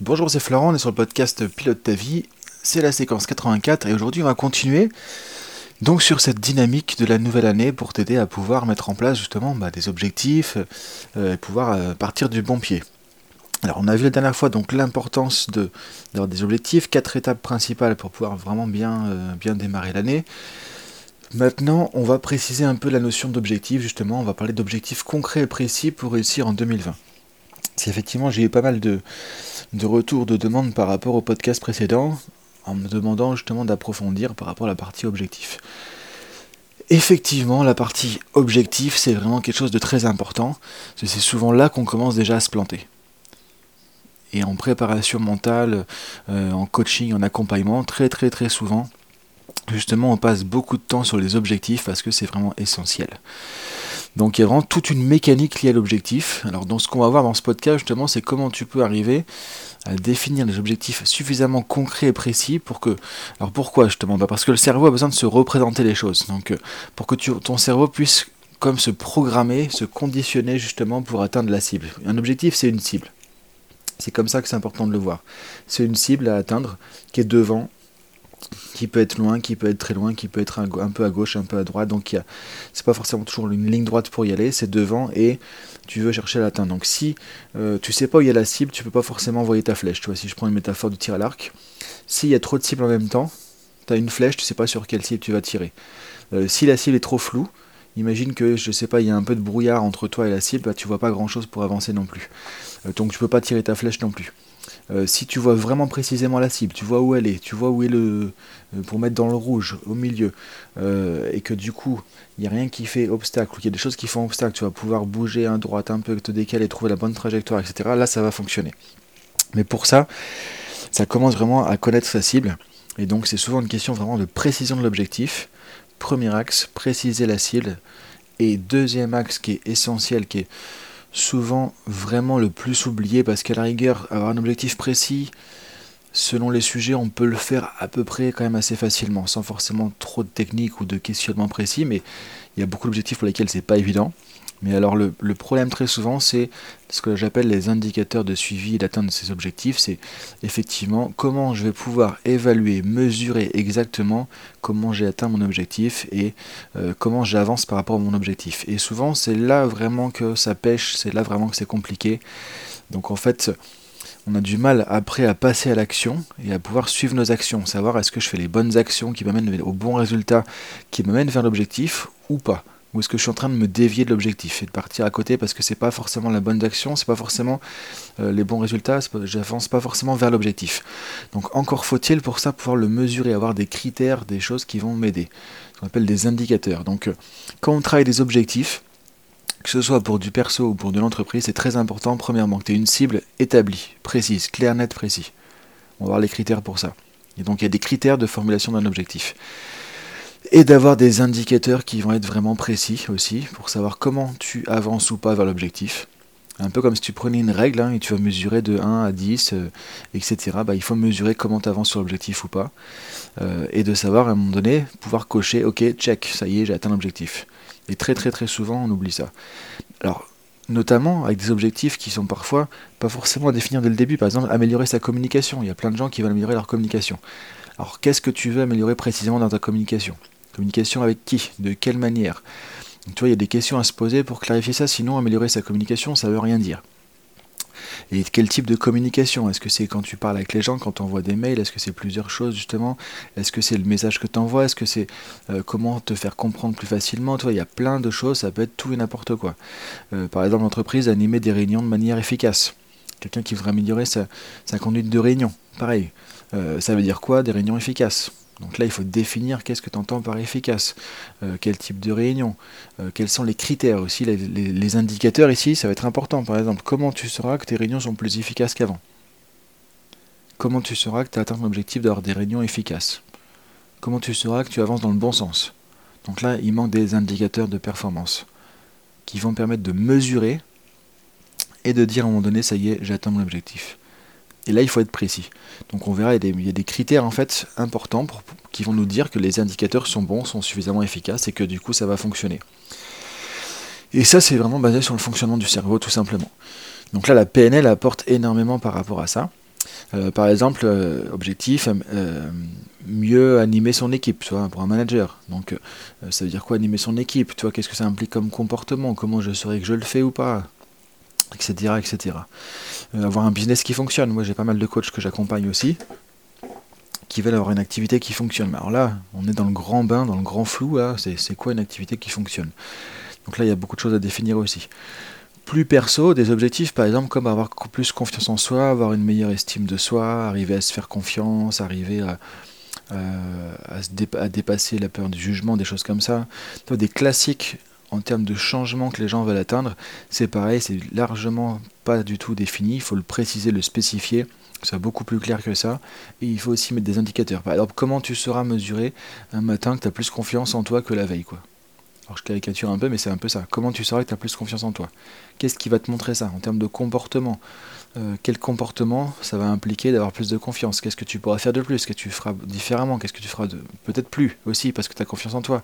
Bonjour, c'est Florent, on est sur le podcast Pilote ta vie. C'est la séquence 84 et aujourd'hui on va continuer donc sur cette dynamique de la nouvelle année pour t'aider à pouvoir mettre en place justement bah, des objectifs euh, et pouvoir euh, partir du bon pied. Alors on a vu la dernière fois donc l'importance de, d'avoir des objectifs, quatre étapes principales pour pouvoir vraiment bien, euh, bien démarrer l'année. Maintenant, on va préciser un peu la notion d'objectif, justement, on va parler d'objectifs concrets et précis pour réussir en 2020. Si effectivement j'ai eu pas mal de, de retours, de demandes par rapport au podcast précédent, en me demandant justement d'approfondir par rapport à la partie objectif. Effectivement, la partie objectif, c'est vraiment quelque chose de très important, c'est souvent là qu'on commence déjà à se planter. Et en préparation mentale, euh, en coaching, en accompagnement, très très très souvent, justement, on passe beaucoup de temps sur les objectifs parce que c'est vraiment essentiel. Donc il y a vraiment toute une mécanique liée à l'objectif. Alors dans ce qu'on va voir dans ce podcast justement, c'est comment tu peux arriver à définir des objectifs suffisamment concrets et précis pour que... Alors pourquoi justement? Bah Parce que le cerveau a besoin de se représenter les choses. Donc euh, pour que ton cerveau puisse comme se programmer, se conditionner justement pour atteindre la cible. Un objectif c'est une cible. C'est comme ça que c'est important de le voir. C'est une cible à atteindre qui est devant qui peut être loin, qui peut être très loin, qui peut être un, peu à gauche, un peu à droite. Donc c'est pas forcément toujours une ligne droite pour y aller, c'est devant et tu veux chercher à l'atteindre. Donc si euh, tu sais pas où il y a la cible, tu peux pas forcément envoyer ta flèche. Tu vois, si je prends une métaphore de tir à l'arc, s'il y a trop de cibles en même temps, tu as une flèche, tu sais pas sur quelle cible tu vas tirer. Euh, si la cible est trop floue, imagine que je sais pas, il y a un peu de brouillard entre toi et la cible, bah, tu vois pas grand chose pour avancer non plus. Euh, donc tu peux pas tirer ta flèche non plus. Euh, si tu vois vraiment précisément la cible, tu vois où elle est, tu vois où est le. Euh, pour mettre dans le rouge, au milieu, euh, et que du coup, il n'y a rien qui fait obstacle, ou qu'il y a des choses qui font obstacle, tu vas pouvoir bouger à droite un peu, te décaler, trouver la bonne trajectoire, etc. Là, ça va fonctionner. Mais pour ça, ça commence vraiment à connaître sa cible, et donc c'est souvent une question vraiment de précision de l'objectif. Premier axe, préciser la cible, et deuxième axe qui est essentiel, qui est souvent vraiment le plus oublié parce qu'à la rigueur, avoir un objectif précis, selon les sujets, on peut le faire à peu près quand même assez facilement, sans forcément trop de techniques ou de questionnements précis, mais il y a beaucoup d'objectifs pour lesquels c'est pas évident. Mais alors le, problème très souvent, c'est ce que j'appelle les indicateurs de suivi et d'atteinte de ces objectifs. C'est effectivement comment je vais pouvoir évaluer, mesurer exactement comment j'ai atteint mon objectif et euh, comment j'avance par rapport à mon objectif. Et souvent, c'est là vraiment que ça pêche, c'est là vraiment que c'est compliqué. Donc en fait, on a du mal après à passer à l'action et à pouvoir suivre nos actions, savoir est-ce que je fais les bonnes actions qui m'amènent au bon résultat, qui m'amènent vers l'objectif ou pas. Ou est-ce que je suis en train de me dévier de l'objectif et de partir à côté parce que c'est pas forcément la bonne action, c'est pas forcément euh, les bons résultats, j'avance pas forcément vers l'objectif. Donc encore faut-il pour ça pouvoir le mesurer, avoir des critères, des choses qui vont m'aider. Ce qu'on appelle des indicateurs. Donc euh, quand on travaille des objectifs, que ce soit pour du perso ou pour de l'entreprise, c'est très important, premièrement, que tu aies une cible établie, précise, claire, nette, précis. On va voir les critères pour ça. Et donc il y a des critères de formulation d'un objectif et d'avoir des indicateurs qui vont être vraiment précis aussi pour savoir comment tu avances ou pas vers l'objectif. Un peu comme si tu prenais une règle hein, et tu vas mesurer de 1 à 10, etc. Bah, il faut mesurer comment tu avances sur l'objectif ou pas. Euh, et de savoir à un moment donné, pouvoir cocher, ok, check, ça y est, j'ai atteint l'objectif. Et très très très souvent, on oublie ça. Alors, notamment avec des objectifs qui sont parfois pas forcément à définir dès le début. Par exemple, améliorer sa communication. Il y a plein de gens qui veulent améliorer leur communication. Alors, qu'est-ce que tu veux améliorer précisément dans ta communication? Communication avec qui De quelle manière Tu vois, il y a des questions à se poser pour clarifier ça, sinon améliorer sa communication, ça veut rien dire. Et quel type de communication? Est-ce que c'est quand tu parles avec les gens, quand tu envoies des mails? Est-ce que c'est plusieurs choses justement? Est-ce que c'est le message que tu envoies Est-ce que c'est euh, comment te faire comprendre plus facilement? Tu vois, il y a plein de choses, ça peut être tout et n'importe quoi. Euh, par exemple, l'entreprise animer des réunions de manière efficace. Quelqu'un qui voudrait améliorer sa, conduite de réunion. Pareil. Euh, ça veut dire quoi Des réunions efficaces? Donc là, il faut définir qu'est-ce que tu entends par efficace, euh, quel type de réunion, euh, quels sont les critères aussi, les, indicateurs ici, ça va être important. Par exemple, comment tu sauras que tes réunions sont plus efficaces qu'avant? Comment tu sauras que tu as atteint ton objectif d'avoir des réunions efficaces? Comment tu sauras que tu avances dans le bon sens? Donc là, il manque des indicateurs de performance qui vont permettre de mesurer et de dire à un moment donné, ça y est, j'atteins mon objectif. Et là, il faut être précis. Donc on verra, il y a des, critères en fait importants qui vont nous dire que les indicateurs sont bons, sont suffisamment efficaces et que du coup ça va fonctionner. Et ça, c'est vraiment basé sur le fonctionnement du cerveau, tout simplement. Donc là, la PNL apporte énormément par rapport à ça. Euh, par exemple, euh, objectif, euh, mieux animer son équipe, tu vois, pour un manager. Donc, ça veut dire quoi animer son équipe? Qu'est-ce que ça implique comme comportement? Comment je saurais que je le fais ou pas? Etc. etc. avoir un business qui fonctionne. Moi, j'ai pas mal de coachs que j'accompagne aussi qui veulent avoir une activité qui fonctionne. Alors là, on est dans le grand bain, dans le grand flou. C'est quoi une activité qui fonctionne? Donc là, il y a beaucoup de choses à définir aussi plus perso, des objectifs par exemple comme avoir plus confiance en soi, avoir une meilleure estime de soi, arriver à se faire confiance, arriver à, à, dépasser la peur du jugement, des choses comme ça. Des classiques en termes de changement que les gens veulent atteindre, c'est pareil, c'est largement pas du tout défini, il faut le préciser, le spécifier, soit beaucoup plus clair que ça, et il faut aussi mettre des indicateurs. Par comment tu sauras mesurer un matin que tu as plus confiance en toi que la veille, quoi. Alors je caricature un peu, mais c'est un peu ça. Comment tu sauras que tu as plus confiance en toi? Qu'est-ce qui va te montrer ça en termes de comportement? Euh, Quel comportement ça va impliquer d'avoir plus de confiance? Qu'est-ce que tu pourras faire de plus? Qu'est-ce que tu feras différemment? Qu'est-ce que tu feras de peut-être plus aussi parce que tu as confiance en toi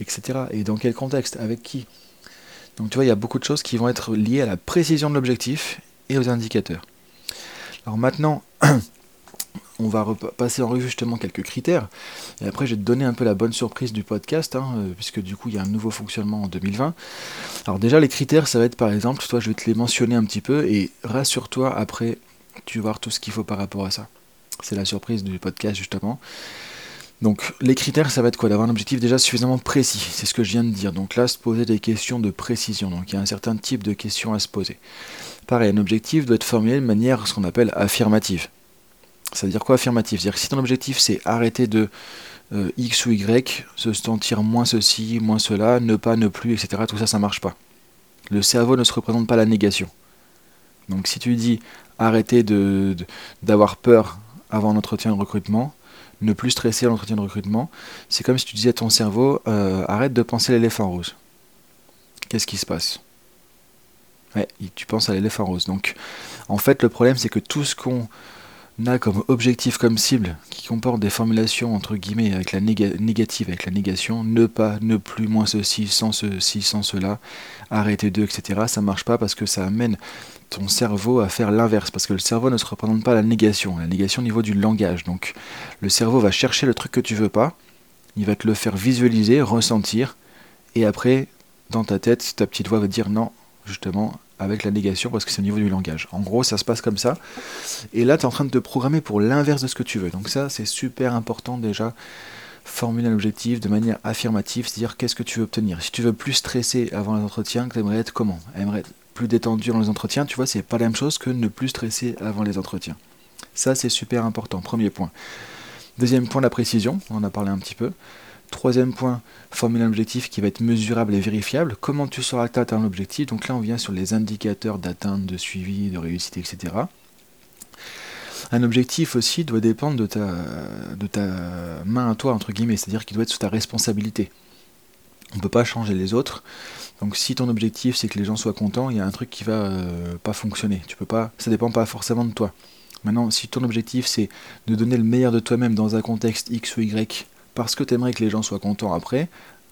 Etc. Et dans quel contexte? Avec qui? Donc tu vois, il y a beaucoup de choses qui vont être liées à la précision de l'objectif et aux indicateurs. Alors maintenant, on va passer en revue justement quelques critères. Et après, je vais te donner un peu la bonne surprise du podcast, hein, euh, puisque du coup, il y a un nouveau fonctionnement en 2020. Alors déjà, les critères, ça va être par exemple, toi, je vais te les mentionner un petit peu, et rassure-toi, après, tu vas voir tout ce qu'il faut par rapport à ça. C'est la surprise du podcast, justement. Donc les critères, ça va être quoi? D'avoir un objectif déjà suffisamment précis, c'est ce que je viens de dire. Donc là, se poser des questions de précision. Donc il y a un certain type de questions à se poser. Pareil, un objectif doit être formulé de manière ce qu'on appelle affirmative. Ça veut dire quoi affirmatif? C'est-à-dire que si ton objectif c'est arrêter de euh, X ou Y, se sentir moins ceci, moins cela, ne pas, ne plus, etc., tout ça, ça marche pas. Le cerveau ne se représente pas la négation. Donc si tu dis arrêter d'avoir peur avant l'entretien de recrutement, ne plus stresser à l'entretien de recrutement, c'est comme si tu disais à ton cerveau euh, arrête de penser à l'éléphant rose. Qu'est-ce qui se passe? Ouais, tu penses à l'éléphant rose. Donc en fait le problème c'est que tout ce qu'on a comme objectif, comme cible, qui comporte des formulations entre guillemets avec la négative, avec la négation, ne pas, ne plus, moins ceci, sans ceci, sans cela, arrêter de, etc. Ça marche pas parce que ça amène ton cerveau à faire l'inverse, parce que le cerveau ne se représente pas la négation, la négation au niveau du langage. Donc le cerveau va chercher le truc que tu veux pas, il va te le faire visualiser, ressentir, et après, dans ta tête, ta petite voix va dire non, justement, avec la négation parce que c'est au niveau du langage. En gros, ça se passe comme ça. Et là, tu es en train de te programmer pour l'inverse de ce que tu veux. Donc ça, c'est super important déjà. Formuler un objectif de manière affirmative, c'est-à-dire qu'est-ce que tu veux obtenir. Si tu veux plus stresser avant les entretiens, tu aimerais être comment? Aimerais être plus détendu dans les entretiens, tu vois, c'est pas la même chose que ne plus stresser avant les entretiens. Ça, c'est super important. Premier point. Deuxième point, la précision. On en a parlé un petit peu. Troisième point, formuler un objectif qui va être mesurable et vérifiable. Comment tu sauras que tu atteint l'objectif? Donc là, on vient sur les indicateurs d'atteinte, de suivi, de réussite, etc. Un objectif aussi doit dépendre de ta, de ta main à toi, entre guillemets, c'est-à-dire qu'il doit être sous ta responsabilité. On ne peut pas changer les autres. Donc si ton objectif c'est que les gens soient contents, il y a un truc qui va euh, pas fonctionner. Tu peux pas, ça dépend pas forcément de toi. Maintenant, si ton objectif c'est de donner le meilleur de toi-même dans un contexte X ou Y parce que tu aimerais que les gens soient contents après,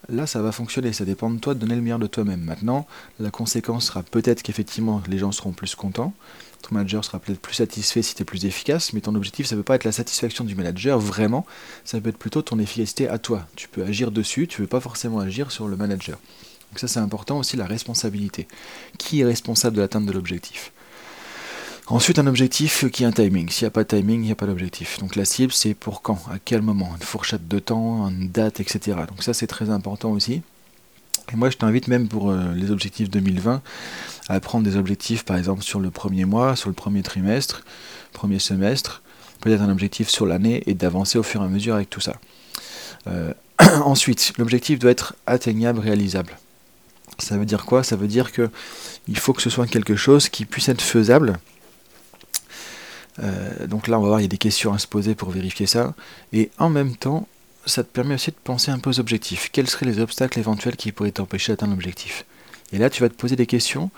là ça va fonctionner, ça dépend de toi de donner le meilleur de toi-même. Maintenant, la conséquence sera peut-être qu'effectivement les gens seront plus contents, ton manager sera peut-être plus satisfait si tu es plus efficace, mais ton objectif ça ne peut pas être la satisfaction du manager, vraiment, ça peut être plutôt ton efficacité à toi. Tu peux agir dessus, tu ne veux pas forcément agir sur le manager. Donc ça c'est important aussi la responsabilité. Qui est responsable de l'atteinte de l'objectif? Ensuite, un objectif qui a un timing. S'il n'y a pas de timing, il n'y a pas d'objectif. Donc la cible, c'est pour quand À quel moment Une fourchette de temps, une date, etc. Donc ça, c'est très important aussi. Et moi, je t'invite même pour euh, les objectifs 2020 à prendre des objectifs, par exemple, sur le premier mois, sur le premier trimestre, premier semestre, peut-être un objectif sur l'année et d'avancer au fur et à mesure avec tout ça. Euh, ensuite, l'objectif doit être atteignable, réalisable. Ça veut dire quoi? Ça veut dire que il faut que ce soit quelque chose qui puisse être faisable euh, donc là, on va voir, il y a des questions à se poser pour vérifier ça. Et en même temps, ça te permet aussi de penser un peu aux objectifs. Quels seraient les obstacles éventuels qui pourraient t'empêcher d'atteindre l'objectif? Et là, tu vas te poser des questions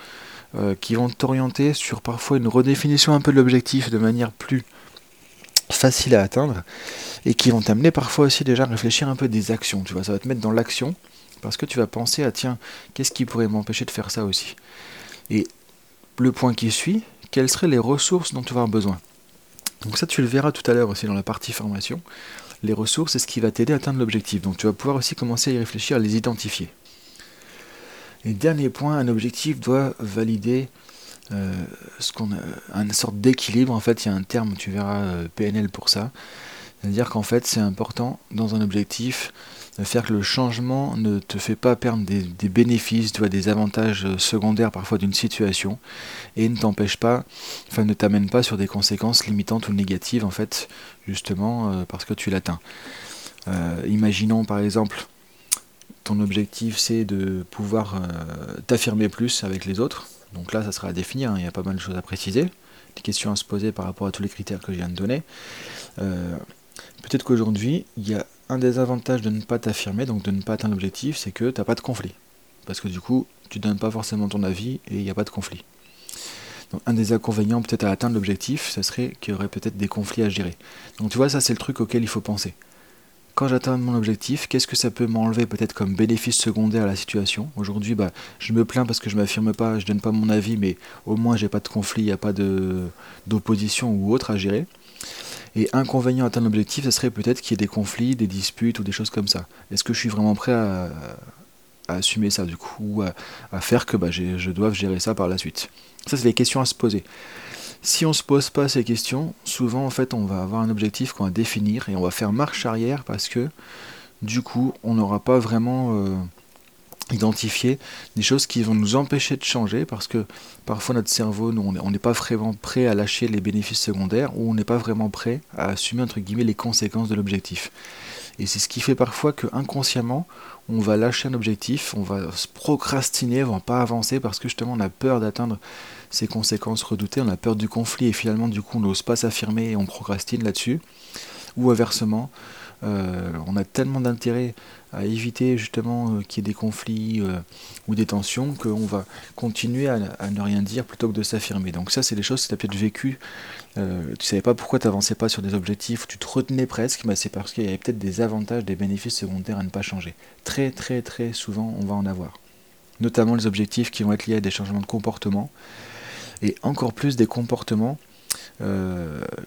euh, qui vont t'orienter sur parfois une redéfinition un peu de l'objectif de manière plus facile à atteindre et qui vont t'amener parfois aussi déjà à réfléchir un peu des actions. Tu vois, ça va te mettre dans l'action parce que tu vas penser à tiens, qu'est-ce qui pourrait m'empêcher de faire ça aussi? Et le point qui suit, quelles seraient les ressources dont tu vas avoir besoin? Donc ça, tu le verras tout à l'heure aussi dans la partie formation. Les ressources, c'est ce qui va t'aider à atteindre l'objectif. Donc tu vas pouvoir aussi commencer à y réfléchir, à les identifier. Et dernier point, un objectif doit valider euh, ce qu'on a, une sorte d'équilibre. En fait, il y a un terme, tu verras euh, PNL pour ça. C'est-à-dire qu'en fait, c'est important dans un objectif faire que le changement ne te fait pas perdre des, bénéfices, des avantages euh, secondaires parfois d'une situation, et ne t'empêche pas, enfin ne t'amène pas sur des conséquences limitantes ou négatives en fait, justement parce que tu l'atteins. imaginons par exemple ton objectif c'est de pouvoir euh, t'affirmer plus avec les autres. Donc là, ça sera à définir, hein. il y a pas mal de choses à préciser, des questions à se poser par rapport à tous les critères que je viens de donner. Euh, peut-être qu'aujourd'hui, il y a un des avantages de ne pas t'affirmer, donc de ne pas atteindre l'objectif, c'est que tu n'as pas de conflit. Parce que du coup, tu donnes pas forcément ton avis et il n'y a pas de conflit. Donc un des inconvénients peut-être à atteindre l'objectif, ce serait qu'il y aurait peut-être des conflits à gérer. Donc tu vois, ça c'est le truc auquel il faut penser quand j'atteins mon objectif, qu'est-ce que ça peut m'enlever peut-être comme bénéfice secondaire à la situation? Aujourd'hui, bah, je me plains parce que je m'affirme pas, je donne pas mon avis, mais au moins j'ai pas de conflit, il n'y a pas d'opposition ou autre à gérer. Et inconvénient à atteindre l'objectif, ce serait peut-être qu'il y ait des conflits, des disputes ou des choses comme ça. Est-ce que je suis vraiment prêt à, assumer ça du coup, ou à, faire que bah, je dois gérer ça par la suite? Ça, c'est des questions à se poser. Si on ne se pose pas ces questions, souvent en fait on va avoir un objectif qu'on va définir et on va faire marche arrière parce que du coup on n'aura pas vraiment euh, identifié des choses qui vont nous empêcher de changer parce que parfois notre cerveau, nous, on n'est pas vraiment prêt à lâcher les bénéfices secondaires ou on n'est pas vraiment prêt à assumer entre guillemets les conséquences de l'objectif. Et c'est ce qui fait parfois que inconsciemment, on va lâcher un objectif, on va se procrastiner, on va pas avancer parce que justement on a peur d'atteindre ces conséquences redoutées, on a peur du conflit et finalement du coup on n'ose pas s'affirmer et on procrastine là-dessus. Ou inversement, euh, on a tellement d'intérêt à éviter justement euh, qu'il y ait des conflits euh, ou des tensions qu'on va continuer à, ne rien dire plutôt que de s'affirmer. Donc ça c'est des choses que tu as peut-être vécu. tu savais pas pourquoi tu n'avançais pas sur des objectifs, tu te retenais presque, c'est parce qu'il y avait peut-être des avantages, des bénéfices secondaires à ne pas changer. Très très très souvent on va en avoir. Notamment les objectifs qui vont être liés à des changements de comportement et encore plus des comportements euh,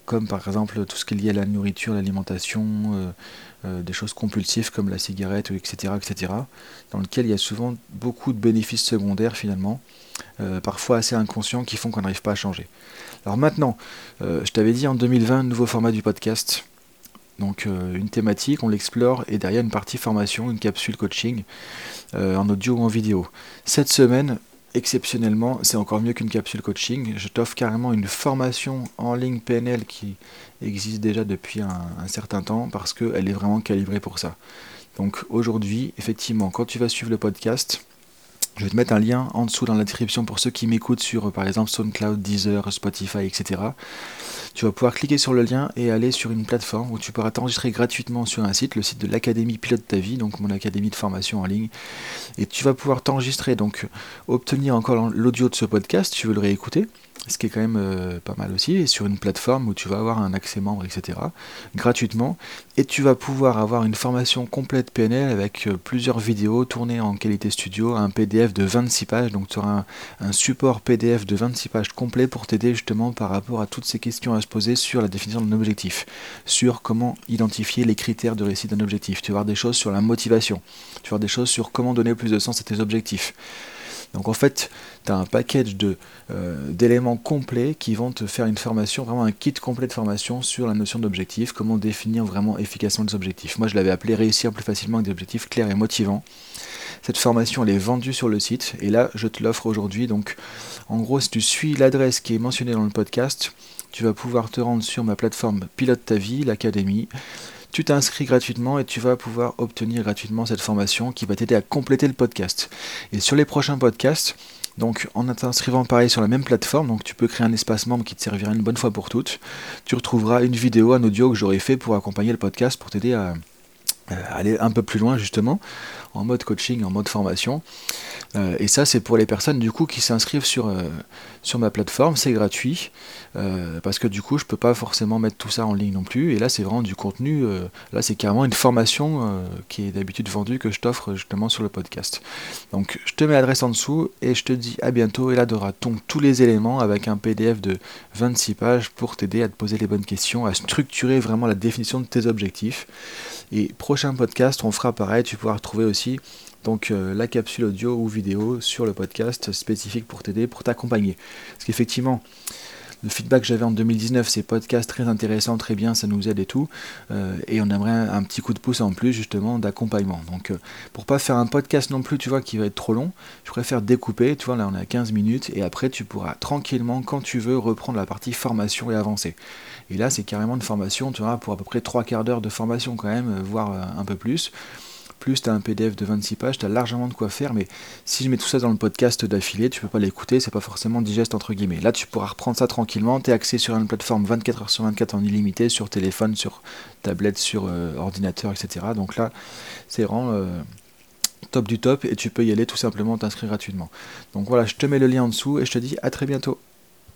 comme par exemple tout ce qui est lié à la nourriture, l'alimentation, euh, euh, des choses compulsives comme la cigarette, etc., etc., dans lequel il y a souvent beaucoup de bénéfices secondaires finalement, parfois assez inconscients qui font qu'on n'arrive pas à changer. Alors maintenant, je t'avais dit en 2020, nouveau format du podcast. Donc une thématique, on l'explore et derrière une partie formation, une capsule coaching en audio ou en vidéo. Cette semaine, exceptionnellement, c'est encore mieux qu'une capsule coaching. Je t'offre carrément une formation en ligne PNL qui existe déjà depuis un, certain temps parce qu'elle est vraiment calibrée pour ça. Donc aujourd'hui, effectivement, quand tu vas suivre le podcast, je vais te mettre un lien en dessous dans la description pour ceux qui m'écoutent sur par exemple SoundCloud, Deezer, Spotify, etc. Tu vas pouvoir cliquer sur le lien et aller sur une plateforme où tu pourras t'enregistrer gratuitement sur un site, le site de l'Académie Pilote ta vie, donc mon académie de formation en ligne. Et tu vas pouvoir t'enregistrer, donc obtenir encore l'audio de ce podcast, tu veux le réécouter ce qui est quand même euh, pas mal aussi, sur une plateforme où tu vas avoir un accès membre, etc., gratuitement, et tu vas pouvoir avoir une formation complète PNL avec euh, plusieurs vidéos tournées en qualité studio, un PDF de 26 pages, donc tu auras un, support PDF de 26 pages complet pour t'aider justement par rapport à toutes ces questions à se poser sur la définition d'un objectif, sur comment identifier les critères de réussite d'un objectif, tu vas voir des choses sur la motivation, tu vas voir des choses sur comment donner plus de sens à tes objectifs. Donc en fait, tu as un package euh, d'éléments complets qui vont te faire une formation, vraiment un kit complet de formation sur la notion d'objectif, comment définir vraiment efficacement des objectifs. Moi je l'avais appelé réussir plus facilement avec des objectifs clairs et motivants. Cette formation elle est vendue sur le site et là je te l'offre aujourd'hui. Donc en gros si tu suis l'adresse qui est mentionnée dans le podcast, tu vas pouvoir te rendre sur ma plateforme Pilote ta vie, l'académie tu t'inscris gratuitement et tu vas pouvoir obtenir gratuitement cette formation qui va t'aider à compléter le podcast. Et sur les prochains podcasts, donc en t'inscrivant pareil sur la même plateforme, donc tu peux créer un espace membre qui te servira une bonne fois pour toutes, tu retrouveras une vidéo, un audio que j'aurai fait pour accompagner le podcast, pour t'aider à, aller un peu plus loin justement en mode coaching, en mode formation. Euh, et ça, c'est pour les personnes du coup qui s'inscrivent sur, euh, sur ma plateforme, c'est gratuit, euh, parce que du coup, je peux pas forcément mettre tout ça en ligne non plus. Et là, c'est vraiment du contenu, là, c'est carrément une formation qui est d'habitude vendue que je t'offre justement sur le podcast. Donc, je te mets l'adresse en dessous et je te dis à bientôt. Et là, tu auras tous les éléments avec un PDF de 26 pages pour t'aider à te poser les bonnes questions, à structurer vraiment la définition de tes objectifs. Et prochain podcast, on fera pareil, tu pourras retrouver aussi donc euh, la capsule audio ou vidéo sur le podcast spécifique pour t'aider, pour t'accompagner. Parce qu'effectivement, le feedback que j'avais en 2019, c'est podcast très intéressant, très bien, ça nous aide et tout. Euh, et on aimerait un, petit coup de pouce en plus justement d'accompagnement. Donc euh, pour pas faire un podcast non plus, tu vois, qui va être trop long, je préfère découper, tu vois, là on à 15 minutes, et après tu pourras tranquillement, quand tu veux, reprendre la partie formation et avancer. Et là c'est carrément une formation, tu vois, pour à peu près 3 quarts d'heure de formation quand même, voire un peu plus plus tu as un PDF de 26 pages, tu as largement de quoi faire, mais si je mets tout ça dans le podcast d'affilée, tu peux pas l'écouter, c'est pas forcément digeste entre guillemets. Là, tu pourras reprendre ça tranquillement, tu es axé sur une plateforme 24 h sur 24 en illimité, sur téléphone, sur tablette, sur euh, ordinateur, etc. Donc là, c'est vraiment euh, top du top et tu peux y aller tout simplement t'inscrire gratuitement. Donc voilà, je te mets le lien en dessous et je te dis à très bientôt.